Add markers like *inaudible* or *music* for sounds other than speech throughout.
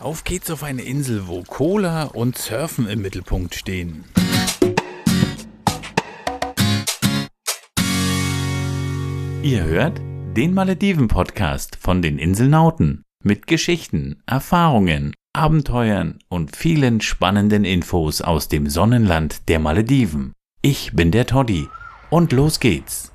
Auf geht's auf eine Insel, wo Cola und Surfen im Mittelpunkt stehen. Ihr hört den Malediven-Podcast von den Inselnauten mit Geschichten, Erfahrungen, Abenteuern und vielen spannenden Infos aus dem Sonnenland der Malediven. Ich bin der Toddy und los geht's.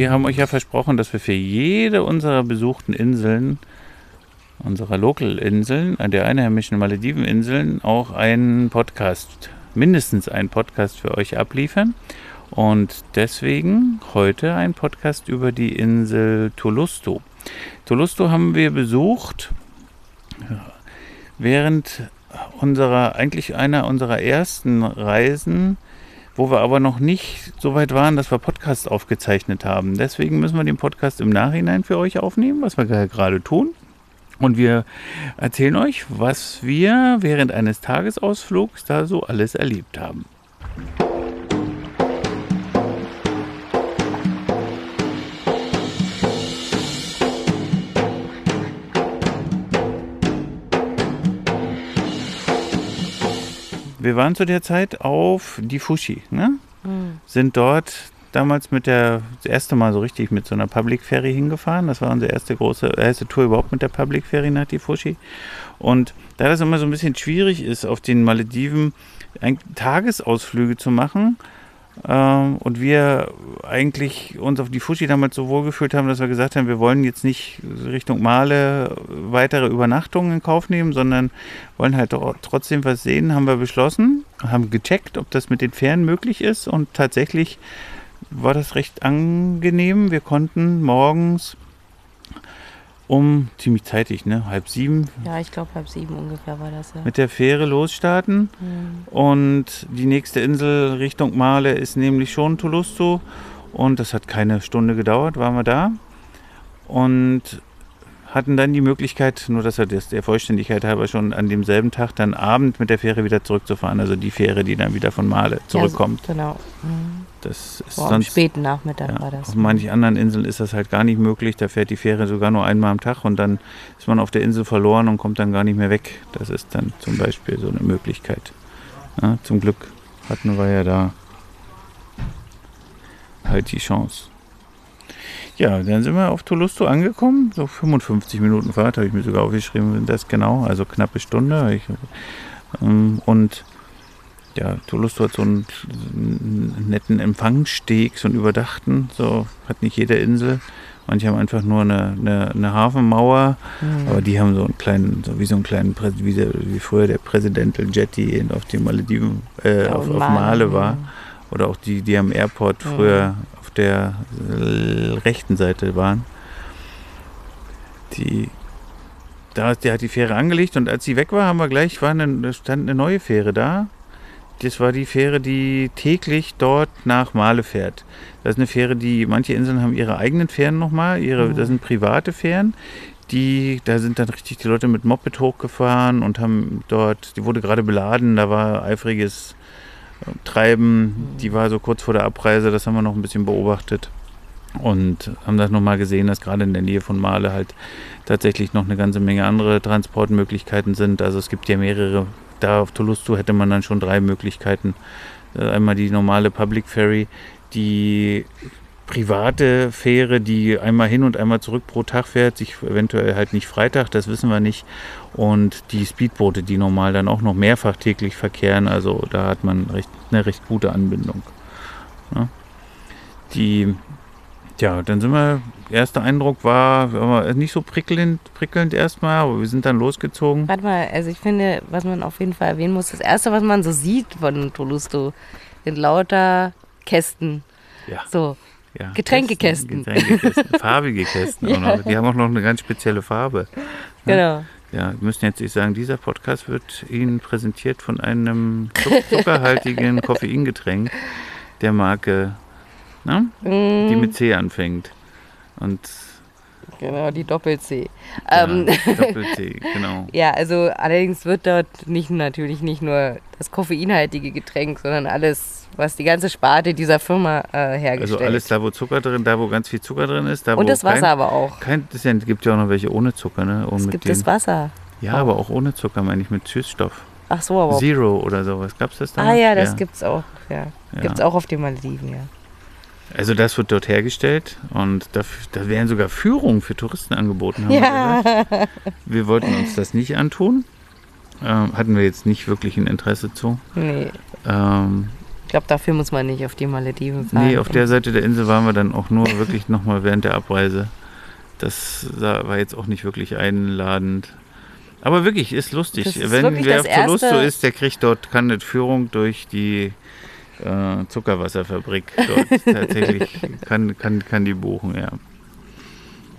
Wir haben euch ja versprochen, dass wir für jede unserer besuchten Inseln, unserer Local-Inseln, der einheimischen Malediven-Inseln, auch einen Podcast, mindestens einen Podcast für euch abliefern. Und deswegen heute ein Podcast über die Insel Tolusto. Tolusto haben wir besucht während unserer, eigentlich einer unserer ersten Reisen wo wir aber noch nicht so weit waren, dass wir Podcasts aufgezeichnet haben. Deswegen müssen wir den Podcast im Nachhinein für euch aufnehmen, was wir gerade tun. Und wir erzählen euch, was wir während eines Tagesausflugs da so alles erlebt haben. Wir waren zu der Zeit auf die Fushi, ne? Mhm. Sind dort damals mit der, das erste Mal so richtig mit so einer Public Ferry hingefahren. Das war unsere erste große, erste Tour überhaupt mit der Public Ferry nach die Fushi. Und da das immer so ein bisschen schwierig ist, auf den Malediven Tagesausflüge zu machen, ähm, und wir eigentlich uns auf die Fuji damals so wohlgefühlt haben, dass wir gesagt haben, wir wollen jetzt nicht Richtung Male weitere Übernachtungen in Kauf nehmen, sondern wollen halt trotzdem was sehen, haben wir beschlossen, haben gecheckt, ob das mit den Fähren möglich ist und tatsächlich war das recht angenehm. Wir konnten morgens um ziemlich zeitig, ne? Halb sieben. Ja, ich glaube halb sieben ungefähr war das. Ja. Mit der Fähre losstarten. Mhm. Und die nächste Insel Richtung Male ist nämlich schon Tolusto. Und das hat keine Stunde gedauert, waren wir da. Und hatten dann die Möglichkeit, nur dass er das der Vollständigkeit halber schon an demselben Tag dann Abend mit der Fähre wieder zurückzufahren. Also die Fähre, die dann wieder von Male zurückkommt. Ja, genau. Mhm. Das ist Boah, sonst, am späten Nachmittag ja, war das. Auf manchen anderen Inseln ist das halt gar nicht möglich. Da fährt die Fähre sogar nur einmal am Tag und dann ist man auf der Insel verloren und kommt dann gar nicht mehr weg. Das ist dann zum Beispiel so eine Möglichkeit. Ja, zum Glück hatten wir ja da halt die Chance. Ja, dann sind wir auf Tolusto angekommen. So 55 Minuten Fahrt habe ich mir sogar aufgeschrieben, das genau. Also knappe Stunde. Ich, ähm, und ja, Tolusto hat so einen, netten Empfangssteg, so einen überdachten. So hat nicht jede Insel. Manche haben einfach nur eine, eine, eine Hafenmauer, mhm. aber die haben so einen kleinen, so wie so einen kleinen, wie, der, wie früher der Presidential Jetty auf den Malediven, äh, auf, auf Male war. Oder auch die, die am Airport früher auf der äh, rechten Seite waren. Die, da der hat die Fähre angelegt und als sie weg war, haben wir gleich, war eine, stand eine neue Fähre da. Das war die Fähre, die täglich dort nach Male fährt. Das ist eine Fähre, die manche Inseln haben ihre eigenen Fähren nochmal. Ihre, mhm. Das sind private Fähren. Die, da sind dann richtig die Leute mit Moped hochgefahren und haben dort, die wurde gerade beladen, da war eifriges treiben. Die war so kurz vor der Abreise, das haben wir noch ein bisschen beobachtet und haben das nochmal gesehen, dass gerade in der Nähe von Male halt tatsächlich noch eine ganze Menge andere Transportmöglichkeiten sind. Also es gibt ja mehrere, da auf Tolusto hätte man dann schon drei Möglichkeiten. Äh, einmal die normale Public Ferry, die private Fähre, die einmal hin und einmal zurück pro Tag fährt, sich eventuell halt nicht Freitag, das wissen wir nicht. Und die Speedboote, die normal dann auch noch mehrfach täglich verkehren, also da hat man recht, eine recht gute Anbindung. Ja. Die, ja, dann sind wir, erster Eindruck war, nicht so prickelnd, prickelnd erstmal, aber wir sind dann losgezogen. Warte mal, also ich finde, was man auf jeden Fall erwähnen muss, das erste, was man so sieht von Tolusto, sind lauter Kästen. Ja. So, ja, Getränkekästen. Kästen, Getränkekästen, *laughs* farbige Kästen. ja. Die haben auch noch eine ganz spezielle Farbe. Genau. Ja, wir müssen jetzt nicht sagen, dieser Podcast wird Ihnen präsentiert von einem zuck- zuckerhaltigen *laughs* Koffeingetränk der Marke, ne? die Mm, mit C anfängt. Und genau, die Doppel-C. ja, Ähm, Doppel-C, *laughs* genau. Ja, also allerdings wird dort nicht natürlich nicht nur das koffeinhaltige Getränk, sondern alles, was die ganze Sparte dieser Firma äh, hergestellt. Also alles da, wo Zucker drin, da, wo ganz viel Zucker drin ist. Da, Und das Wasser kein, aber auch. Kein, ja- gibt ja auch noch welche ohne Zucker, ne? Und Es gibt den- das Wasser. Ja, aber auch ohne Zucker, meine ich, mit Süßstoff. Ach so, aber. Zero oder sowas. Gab's das da? Ah ja, das gibt's auch. Ja. Ja. Gibt's auch auf den Malediven, ja. Also das wird dort hergestellt und da, da werden sogar Führungen für Touristen angeboten. Haben wir, Ja. gesagt. wir wollten uns das nicht antun. Ähm, hatten wir jetzt nicht wirklich ein Interesse zu. Nee. Ähm, Ich glaube, dafür muss man nicht auf die Malediven fahren. nee, auf der Seite der Insel waren wir dann auch nur wirklich nochmal während der Abreise. Das war jetzt auch nicht wirklich einladend. Aber wirklich, ist lustig. Ist Wenn wer auf Tolusto erste- ist, der kriegt dort, kann eine Führung durch die äh, Zuckerwasserfabrik dort *laughs* tatsächlich, kann, kann, kann die buchen, ja.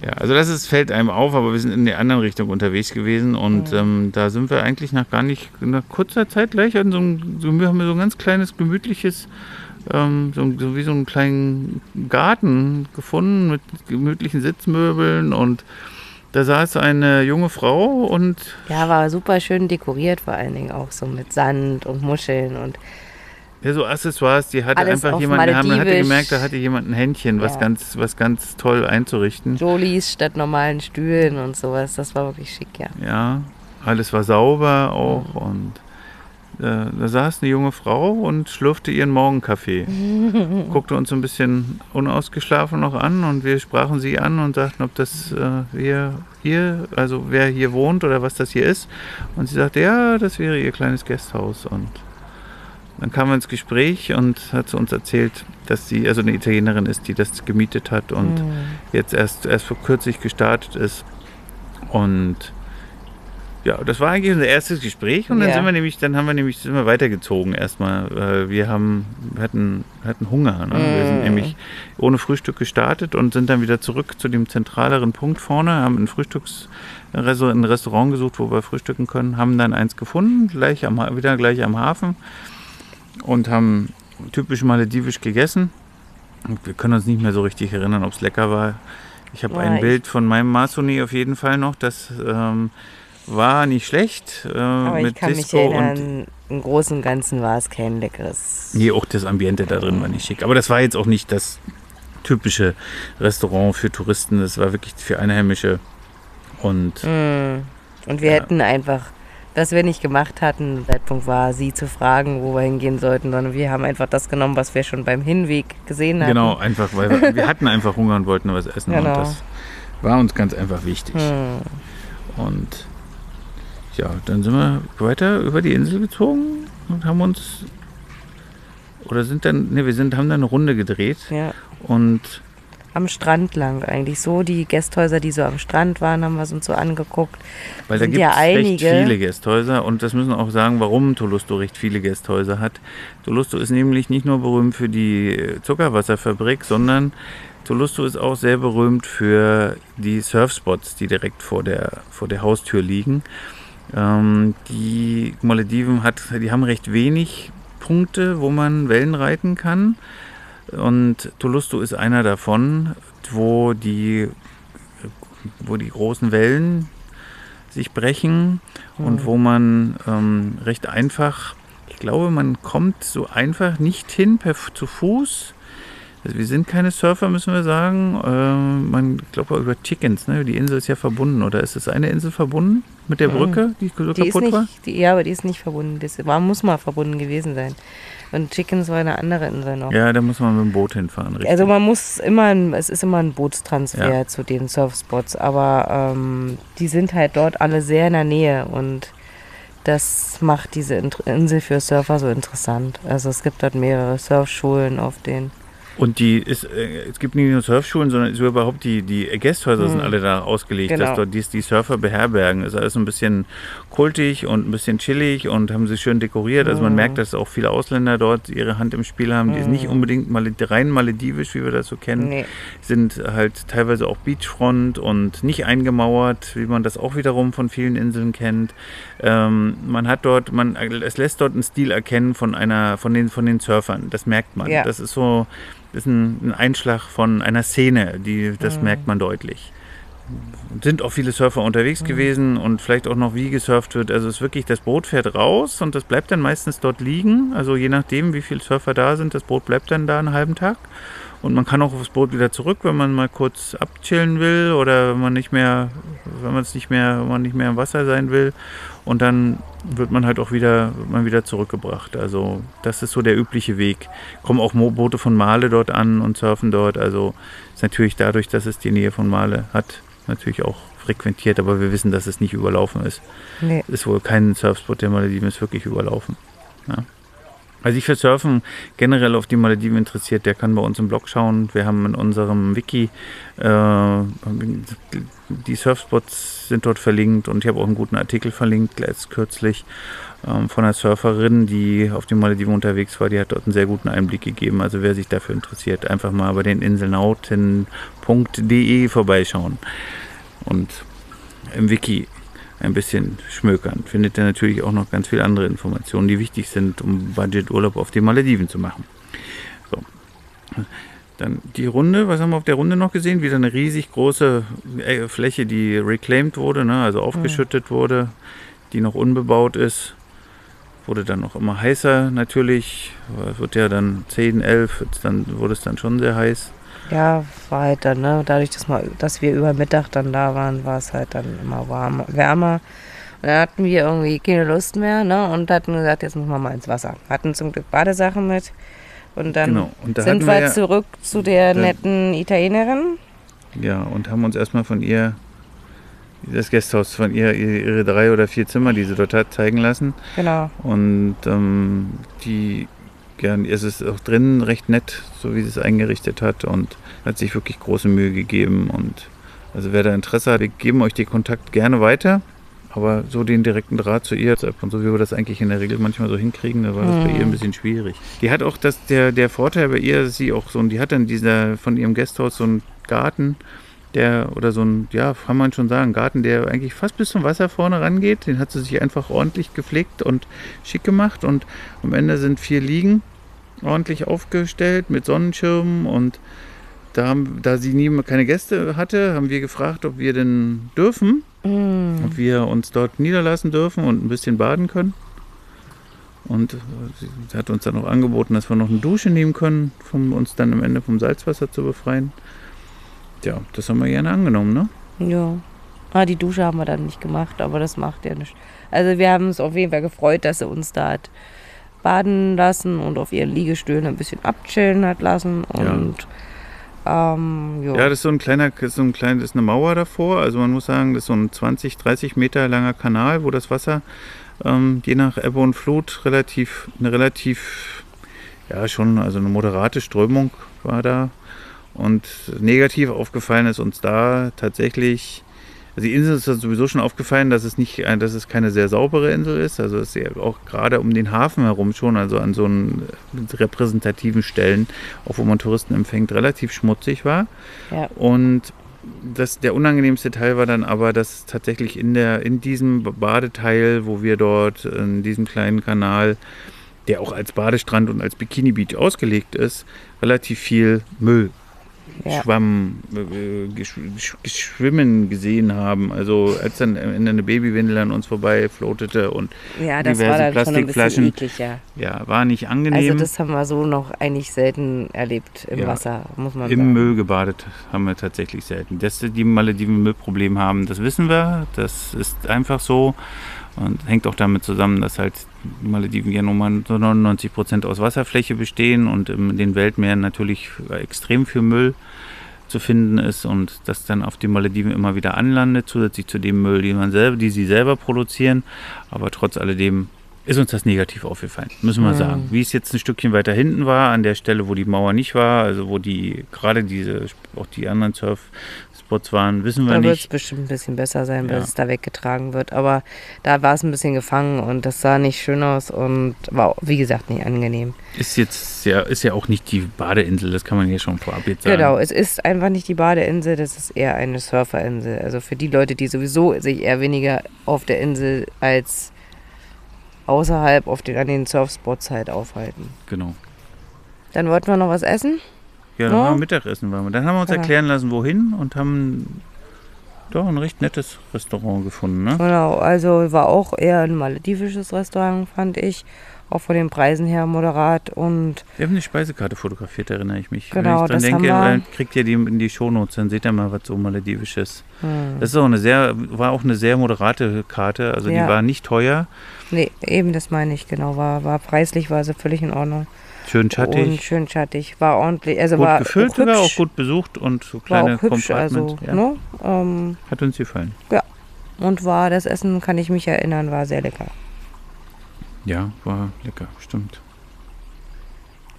Ja, also das ist, fällt einem auf, aber wir sind in der anderen Richtung unterwegs gewesen und ähm, da sind wir eigentlich nach gar nicht, nach kurzer Zeit gleich an so einem, so, wir haben so ein ganz kleines, gemütliches, ähm, so, so wie so einen kleinen Garten gefunden mit gemütlichen Sitzmöbeln und da saß eine junge Frau und Ja, war super schön dekoriert, vor allen Dingen auch so mit Sand und Muscheln und Ja, so Accessoires, die hatte Alles einfach jemand, man hatte gemerkt, da hatte jemand ein Händchen, was Ja. ganz, was ganz toll einzurichten. Jolies statt normalen Stühlen und sowas. Das war wirklich schick, ja. Ja, alles war sauber auch und äh, da saß eine junge Frau und schlürfte ihren Morgenkaffee. *laughs* Guckte uns so ein bisschen unausgeschlafen noch an und wir sprachen sie an und sagten, ob das äh, wir hier, also wer hier wohnt oder was das hier ist. Und sie sagte, ja, das wäre ihr kleines Gasthaus und dann kam wir ins Gespräch und hat zu uns erzählt, dass sie also eine Italienerin ist, die das gemietet hat und Mhm. jetzt erst, erst vor kürzlich gestartet ist. Und ja, das war eigentlich unser erstes Gespräch und dann Ja. sind wir nämlich, dann haben wir nämlich sind wir weitergezogen erstmal. Wir haben, hatten, hatten Hunger. Ne? Wir sind Mm. nämlich ohne Frühstück gestartet und sind dann wieder zurück zu dem zentraleren Punkt vorne, haben ein Frühstücks ein Restaurant gesucht, wo wir frühstücken können, haben dann eins gefunden, gleich am, wieder gleich am Hafen und haben typisch maledivisch gegessen. Und wir können uns nicht mehr so richtig erinnern, ob es lecker war. Ich habe Ja, ein ich- Bild von meinem Masoni auf jeden Fall noch. Das ähm, war nicht schlecht. Äh, Aber ich mit kann mich Disco und erinnern, im Großen und Ganzen war es kein leckeres. Nee, auch das Ambiente da drin war nicht schick. Aber das war jetzt auch nicht das typische Restaurant für Touristen. Das war wirklich für Einheimische. Und Mm. Und wir Ja. hätten einfach, was wir nicht gemacht hatten, der Zeitpunkt war, sie zu fragen, wo wir hingehen sollten, sondern wir haben einfach das genommen, was wir schon beim Hinweg gesehen hatten. genau, einfach, weil wir, wir hatten einfach Hunger und wollten was essen. Und Genau. das war uns ganz einfach wichtig. Hm. Und ja, dann sind wir weiter über die Insel gezogen und haben uns oder sind dann, ne, wir sind, haben dann eine Runde gedreht Ja. und Am Strand lang eigentlich so. Die Gästhäuser, die so am Strand waren, haben wir uns so angeguckt. Weil da gibt ja es recht einige. viele Gästhäuser und das müssen wir auch sagen, warum Tolusto recht viele Gästhäuser hat. Tolusto ist nämlich nicht nur berühmt für die Zuckerwasserfabrik, sondern Tolusto ist auch sehr berühmt für die Surfspots, die direkt vor der, vor der Haustür liegen. Ähm, die Malediven hat, die haben recht wenig Punkte, wo man Wellen reiten kann. Und Tolusto ist einer davon, wo die, wo die großen Wellen sich brechen und wo man ähm, recht einfach, ich glaube, man kommt so einfach nicht hin per, zu Fuß. Also wir sind keine Surfer, müssen wir sagen. Ähm, man glaube über Chickens, ne? Die Insel ist ja verbunden, oder ist es eine Insel verbunden mit der Brücke, die so Die ist kaputt war? nicht, die, ja, aber die ist nicht verbunden. Das war, muss mal verbunden gewesen sein. Und Chickens war eine andere Insel noch. Ja, da muss man mit dem Boot hinfahren, richtig. Also man muss immer, es ist immer ein Bootstransfer Ja. zu den Surfspots, aber ähm, die sind halt dort alle sehr in der Nähe und das macht diese Insel für Surfer so interessant. Also es gibt dort mehrere Surfschulen auf den Und die ist, äh, es gibt nicht nur Surfschulen, sondern so überhaupt die, die Gästhäuser sind Mhm. alle da ausgelegt, Genau. dass dort die, die Surfer beherbergen. Ist alles ein bisschen kultig und ein bisschen chillig und haben sie schön dekoriert. Also man Mhm. merkt, dass auch viele Ausländer dort ihre Hand im Spiel haben. Die ist nicht Mhm. unbedingt mal rein maledivisch, wie wir das so kennen. Nee. Sind halt teilweise auch Beachfront und nicht eingemauert, wie man das auch wiederum von vielen Inseln kennt. Ähm, man hat dort, man, es lässt dort einen Stil erkennen von einer, von den, von den Surfern. Das merkt man. Ja. Das ist so, das ist ein, ein Einschlag von einer Szene, die, das Mhm. merkt man deutlich. Sind auch viele Surfer unterwegs gewesen und vielleicht auch noch wie gesurft wird. Also es ist wirklich, das Boot fährt raus und das bleibt dann meistens dort liegen. Also je nachdem, wie viele Surfer da sind, das Boot bleibt dann da einen halben Tag. Und man kann auch aufs Boot wieder zurück, wenn man mal kurz abchillen will oder wenn man nicht mehr, wenn man es nicht mehr, wenn man nicht mehr im Wasser sein will. Und dann wird man halt auch wieder, wird man wieder zurückgebracht. Also das ist so der übliche Weg. Kommen auch Boote von Male dort an und surfen dort. Also ist natürlich dadurch, dass es die Nähe von Male hat, natürlich auch frequentiert. Aber wir wissen, dass es nicht überlaufen ist. Nee. Ist wohl kein Surfspot der Malediven ist wirklich überlaufen. Ja. Also ich für Surfen generell auf die Malediven interessiert, der kann bei uns im Blog schauen. Wir haben in unserem Wiki äh, die Surfspots sind dort verlinkt und ich habe auch einen guten Artikel verlinkt, jetzt kürzlich ähm, von einer Surferin, die auf den Malediven unterwegs war. Die hat dort einen sehr guten Einblick gegeben. Also wer sich dafür interessiert, einfach mal bei den inselnauten.de vorbeischauen und im Wiki ein bisschen schmökern. Findet ihr natürlich auch noch ganz viele andere Informationen, die wichtig sind, um Budgeturlaub auf den Malediven zu machen. So. Dann die Runde, was haben wir auf der Runde noch gesehen? Wieder eine riesig große äh, Fläche, die reclaimed wurde, ne? also aufgeschüttet wurde, die noch unbebaut ist. Wurde dann noch immer heißer natürlich. Es wird ja dann 10, 11, wird's dann wurde es dann schon sehr heiß. Ja, war halt dann, ne? Dadurch, dass, mal, dass wir über Mittag dann da waren, war es halt dann immer warm, wärmer. Und dann hatten wir irgendwie keine Lust mehr, ne? Und hatten gesagt, jetzt müssen wir mal ins Wasser. Hatten zum Glück Badesachen mit. Und dann Genau. Und da sind wir, wir ja- zurück zu der netten Italienerin. Ja, und haben uns erstmal von ihr das Gasthaus von ihr, ihre drei oder vier Zimmer, die sie dort hat, zeigen lassen. Genau. Und ähm, die, ja, es ist auch drinnen recht nett, so wie sie es eingerichtet hat und hat sich wirklich große Mühe gegeben. Und also wer da Interesse hat, wir geben euch den Kontakt gerne weiter. Aber so den direkten Draht zu ihr, und so wie wir das eigentlich in der Regel manchmal so hinkriegen, da war das bei Mhm. ihr ein bisschen schwierig. Die hat auch das, der, der Vorteil bei ihr, dass sie auch so, die hat dann dieser, von ihrem Gasthaus so einen Garten, der, oder so ein, ja, kann man schon sagen, Garten, der eigentlich fast bis zum Wasser vorne rangeht. Den hat sie sich einfach ordentlich gepflegt und schick gemacht. Und am Ende sind vier Liegen ordentlich aufgestellt mit Sonnenschirmen. Und da, haben, da sie nie keine Gäste hatte, haben wir gefragt, ob wir denn dürfen, Mm. ob wir uns dort niederlassen dürfen und ein bisschen baden können. Und sie hat uns dann auch angeboten, dass wir noch eine Dusche nehmen können, um uns dann am Ende vom Salzwasser zu befreien. Ja, das haben wir gerne angenommen, ne? Ja. Ah, die Dusche haben wir dann nicht gemacht, aber das macht ja nichts. Also wir haben uns auf jeden Fall gefreut, dass sie uns da hat baden lassen und auf ihren Liegestühlen ein bisschen abchillen hat lassen. Und ähm, jo. Ja, das ist so ein kleiner, das ist so ein klein, ist eine Mauer davor. Also man muss sagen, das ist so ein 20, 30 Meter langer Kanal, wo das Wasser ähm, je nach Ebbe und Flut relativ, eine relativ, ja schon, also eine moderate Strömung war da. Und negativ aufgefallen ist uns da tatsächlich, also die Insel ist uns sowieso schon aufgefallen, dass es nicht, äh, dass es keine sehr saubere Insel ist. Also es ist ja auch gerade um den Hafen herum schon, also an so einen repräsentativen Stellen, auch wo man Touristen empfängt, relativ schmutzig war. Ja. Und das, der unangenehmste Teil war dann aber, dass tatsächlich in, der, in diesem Badeteil, wo wir dort in diesem kleinen Kanal, der auch als Badestrand und als Bikini Beach ausgelegt ist, relativ viel Müll Ja. Schwamm, äh, gesch schwimmen gesehen haben. Also als dann am Ende eine Babywindel an uns vorbei floatete und ja, das diverse war dann schon ein bisschen Plastikflaschen. eklig, ja. ja, war nicht angenehm. Also das haben wir so noch eigentlich selten erlebt im Ja. Wasser, muss man Im sagen. Müll gebadet haben wir tatsächlich selten. Dass die Malediven Müllproblem haben, das wissen wir. Das ist einfach so. Und hängt auch damit zusammen, dass halt die Malediven ja nun mal so 99 Prozent aus Wasserfläche bestehen und in den Weltmeeren natürlich extrem viel Müll zu finden ist und das dann auf den Malediven immer wieder anlandet, zusätzlich zu dem Müll, den man selber, die sie selber produzieren. Aber trotz alledem ist uns das negativ aufgefallen, müssen wir Ja. sagen. Wie es jetzt ein Stückchen weiter hinten war, an der Stelle, wo die Mauer nicht war, also wo die gerade diese, auch die anderen Surfspots waren, wissen wir Da wird es nicht. bestimmt ein bisschen besser sein, Ja. es da weggetragen wird. Aber da war es ein bisschen gefangen und das sah nicht schön aus und war, wie gesagt, nicht angenehm. Ist jetzt ja, ist ja auch nicht die Badeinsel, das kann man hier schon vorab jetzt sagen. Genau, es ist einfach nicht die Badeinsel, das ist eher eine Surferinsel. Also für die Leute, die sowieso sich eher weniger auf der Insel als außerhalb auf den, an den Surfspots halt aufhalten. Genau. Dann wollten wir noch was essen. Ja, dann Ja. waren wir Mittagessen waren wir. Dann haben wir uns Genau. erklären lassen, wohin und haben doch ein recht nettes Restaurant gefunden, ne? Genau, also war auch eher ein maledivisches Restaurant, fand ich. Auch von den Preisen her moderat und Wir haben eine Speisekarte fotografiert, erinnere ich mich. Genau, Wenn ich dran denke, haben wir. kriegt ihr die in die Shownotes, dann seht ihr mal, was so maledivisch ist. hm, Das ist auch eine sehr, war auch eine sehr moderate Karte, also Ja. die war nicht teuer, nee, eben das meine ich, genau. War, war preislich, war sie völlig in Ordnung. Schön Und schattig, schön schattig. War ordentlich, also gut war gefüllt auch sogar, auch gut besucht und so war kleine auch hübsch, also, ja. ne? Ähm, Hat uns gefallen. und war das Essen, kann ich mich erinnern, war sehr lecker. Ja, war lecker, stimmt.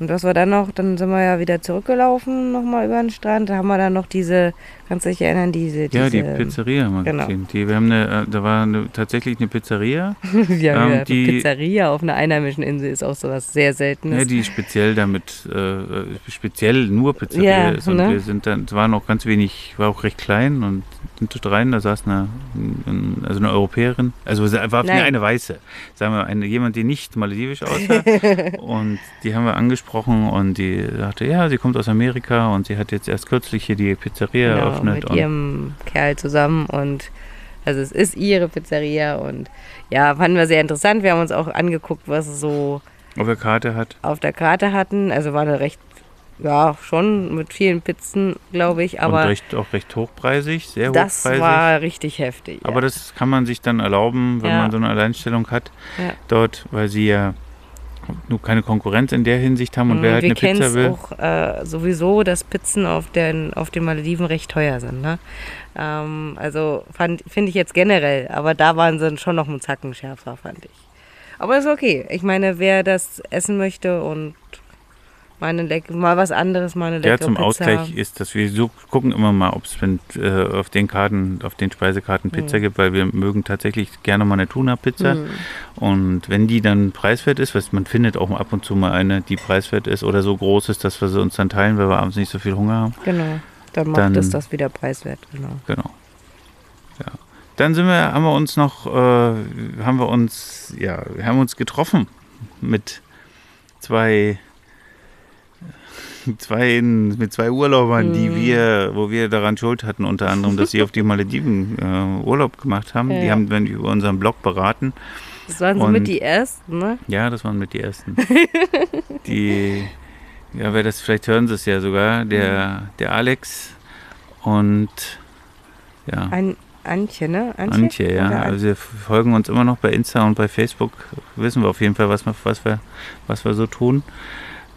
Und was war dann noch, dann sind wir ja wieder zurückgelaufen, nochmal über den Strand. Da haben wir dann noch diese, kannst du dich erinnern, diese, diese Ja, die Pizzeria haben wir genau. gesehen. Die, wir haben eine, äh, da war eine, tatsächlich eine Pizzeria, *laughs* wir haben ähm, ja die- Pizzeria auf einer einheimischen Insel ist auch sowas sehr Seltenes. ja, die speziell damit, äh, speziell nur Pizzeria Ja, ist. Und ne? wir sind dann, es war noch ganz wenig, war auch recht klein und sind dort rein, da saß eine, ein- also eine Europäerin, also war Nein. eine Weiße, sagen wir, eine, jemand, die nicht maledivisch aussah. *laughs* und die haben wir angesprochen und die sagte, ja, sie kommt aus Amerika und sie hat jetzt erst kürzlich hier die Pizzeria genau, eröffnet. mit und ihrem Kerl zusammen und also es ist ihre Pizzeria und ja, fanden wir sehr interessant. Wir haben uns auch angeguckt, was sie so auf der Karte hat. auf der Karte hatten. Also war eine recht, ja, schon mit vielen Pizzen, glaube ich, und aber recht, auch recht hochpreisig, sehr das hochpreisig. war richtig heftig. Aber das kann man sich dann erlauben, wenn Ja. man so eine Alleinstellung hat Ja. dort, weil sie ja nur keine Konkurrenz in der Hinsicht haben und wer halt wir eine Pizza will. auch äh, sowieso, dass Pizzen auf den, auf den Malediven recht teuer sind. Ne? Ähm, also finde ich jetzt generell, aber da waren sie schon noch einen Zacken schärfer, fand ich. Aber ist okay. Ich meine, wer das essen möchte und mal, eine leck mal was anderes, mal eine Ja, leckere zum Pizza. Ausgleich ist, dass wir so gucken immer mal, ob es äh, auf den Karten, auf den Speisekarten Pizza gibt, weil wir mögen tatsächlich gerne mal eine Tuna-Pizza. Hm. Und wenn die dann preiswert ist, was man findet auch ab und zu mal eine, die preiswert ist oder so groß ist, dass wir sie uns dann teilen, weil wir abends nicht so viel Hunger haben. Genau. Dann macht Dann- es das wieder preiswert, genau. Genau. Ja. Dann sind wir, haben wir uns noch, äh, haben wir uns, ja, wir haben uns getroffen mit zwei, zwei, mit zwei Urlaubern, die Mhm. wir, wo wir daran schuld hatten, unter anderem, dass sie auf die Malediven äh, Urlaub gemacht haben. Die Ja. haben wir über unseren Blog beraten. Das waren so mit die ersten, ne? Ja, das waren mit die ersten. *laughs* die, ja, wer das, vielleicht hören sie es ja sogar, der, der Alex und ja. Ein Antje, ne? Antje, ja. Oder Also wir folgen uns immer noch bei Insta und bei Facebook. Wissen wir auf jeden Fall, was wir, was wir, was wir so tun.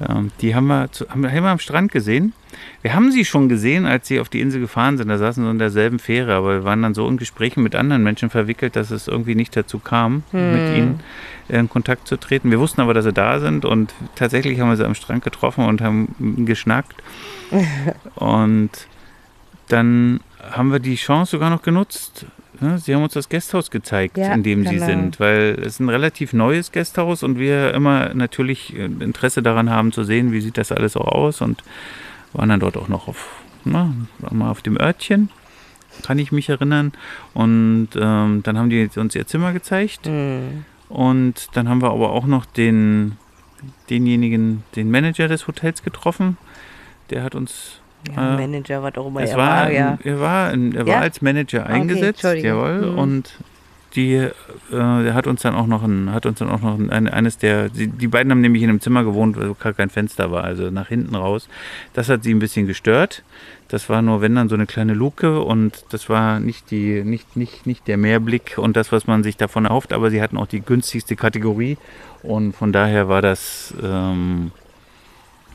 Ähm, die haben wir, zu, haben haben wir am Strand gesehen. Wir haben sie schon gesehen, als sie auf die Insel gefahren sind. Da saßen sie in derselben Fähre, aber wir waren dann so in Gesprächen mit anderen Menschen verwickelt, dass es irgendwie nicht dazu kam, mit ihnen in Kontakt zu treten. Wir wussten aber, dass sie da sind und tatsächlich haben wir sie am Strand getroffen und haben geschnackt. *laughs* und dann haben wir die Chance sogar noch genutzt. Ne? Sie haben uns das Gasthaus gezeigt, Ja, in dem sie genau. sind, weil es ist ein relativ neues Gasthaus und wir immer natürlich äh, Interesse daran haben zu sehen, wie sieht das alles so aus und waren dann dort auch noch auf, na, mal auf dem Örtchen, kann ich mich erinnern. Und ähm, dann haben die uns ihr Zimmer gezeigt Hm. und dann haben wir aber auch noch den, denjenigen, den Manager des Hotels getroffen. Der hat uns Ja, Äh, Manager, was auch immer es er war, war, ja. er war, er war Ja? als Manager Okay, eingesetzt, Entschuldige. jawohl. Mhm. Und die, äh, der hat uns dann auch noch ein, hat uns dann auch noch ein, eines der, die, die beiden haben nämlich in einem Zimmer gewohnt, wo gar kein Fenster war, also nach hinten raus. Das hat sie ein bisschen gestört. Das war nur, wenn dann so eine kleine Luke und das war nicht die, nicht, nicht, nicht der Mehrblick und das, was man sich davon erhofft, aber sie hatten auch die günstigste Kategorie und von daher war das, ähm,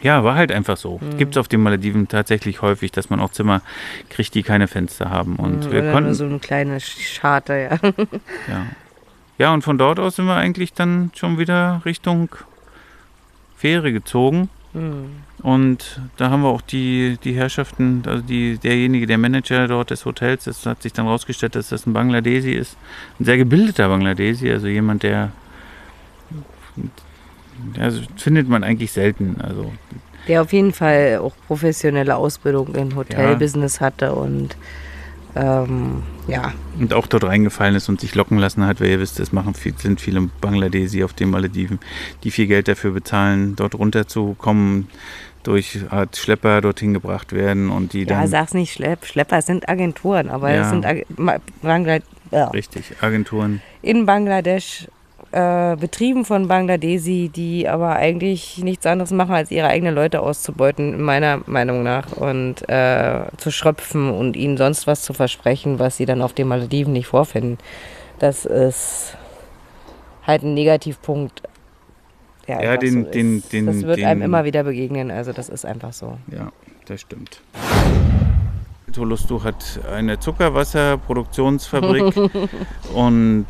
ja, war halt einfach so. Mhm. Gibt es auf den Malediven tatsächlich häufig, dass man auch Zimmer kriegt, die keine Fenster haben. Und Hm, wir konnten. so eine kleine Scharte, ja. *laughs* ja. Ja, und von dort aus sind wir eigentlich dann schon wieder Richtung Fähre gezogen. Hm. Und da haben wir auch die, die Herrschaften, also die, derjenige, der Manager dort des Hotels, das hat sich dann rausgestellt, dass das ein Bangladesi ist. Ein sehr gebildeter Bangladesi, also jemand, der, also findet man eigentlich selten. Also Der auf jeden Fall auch professionelle Ausbildung im Hotelbusiness hatte und ähm, ja, und auch dort reingefallen ist und sich locken lassen hat, weil ihr wisst, es machen viel, sind viele Bangladesi auf den Malediven, die viel Geld dafür bezahlen, dort runterzukommen, durch Art Schlepper dorthin gebracht werden und die ja, dann. sag's nicht, Schlepp, Schlepper sind Agenturen, aber Ja. es sind Ag Banglad ja. Richtig, Agenturen. in Bangladesch äh, betrieben von Bangladesi, die aber eigentlich nichts anderes machen, als ihre eigenen Leute auszubeuten, meiner Meinung nach, und äh, zu schröpfen und ihnen sonst was zu versprechen, was sie dann auf den Malediven nicht vorfinden. Das ist halt ein Negativpunkt. der Ja, den- so den- den- das wird den- einem immer wieder begegnen, also das ist einfach so. Ja, das stimmt. Tolustu hat eine Zuckerwasserproduktionsfabrik *laughs* und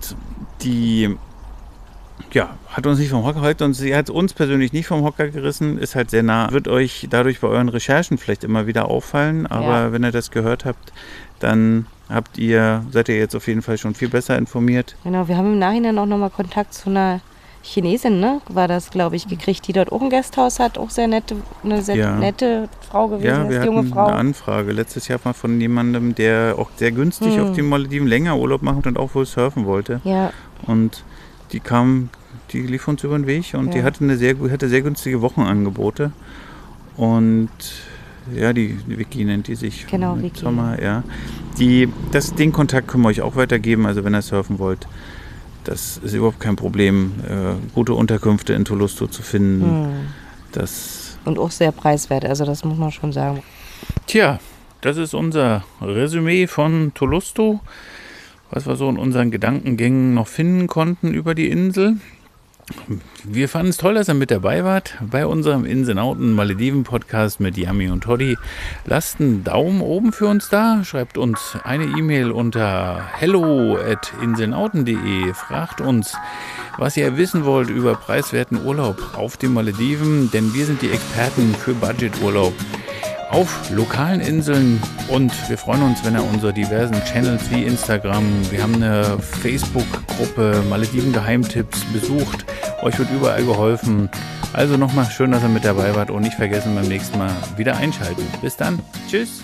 die ja, hat uns nicht vom Hocker heute und sie hat uns persönlich nicht vom Hocker gerissen, ist halt sehr nah. Wird euch dadurch bei euren Recherchen vielleicht immer wieder auffallen, aber Ja. wenn ihr das gehört habt, dann habt ihr, seid ihr jetzt auf jeden Fall schon viel besser informiert. Genau, wir haben im Nachhinein auch nochmal Kontakt zu einer Chinesin, ne? War das, glaube ich, gekriegt, die dort auch ein Gasthaus hat. Auch sehr nette, eine sehr Ja. nette Frau gewesen, Ja, ist wir junge hatten Frau. eine Anfrage letztes Jahr mal von jemandem, der auch sehr günstig Hm. auf den Malediven länger Urlaub machen und auch wohl surfen wollte. Ja, Und die kam, die lief uns über den Weg und die Ja. hatte eine sehr, hatte sehr günstige Wochenangebote. Und ja, die, die Vicky nennt die sich. Genau, Vicky. Sommer, ja. Die, das, den Kontakt können wir euch auch weitergeben, also wenn ihr surfen wollt. Das ist überhaupt kein Problem, äh, gute Unterkünfte in Tolusto zu finden. hm. Das, und auch sehr preiswert, also das muss man schon sagen. tja, das ist unser Resümee von Tolusto, was wir so in unseren Gedankengängen noch finden konnten über die Insel. Wir fanden es toll, dass ihr mit dabei wart bei unserem Insenauten Malediven Podcast mit Yami und Toddy. Lasst einen Daumen oben für uns da, schreibt uns eine E-Mail unter hello@insenauten.de, fragt uns, was ihr wissen wollt über preiswerten Urlaub auf den Malediven, denn wir sind die Experten für Budgeturlaub auf lokalen Inseln und wir freuen uns, wenn ihr unsere diversen Channels wie Instagram, wir haben eine Facebook-Gruppe Malediven Geheimtipps besucht. Euch wird überall geholfen. Also nochmal schön, dass ihr mit dabei wart und nicht vergessen beim nächsten Mal wieder einschalten. Bis dann. Tschüss.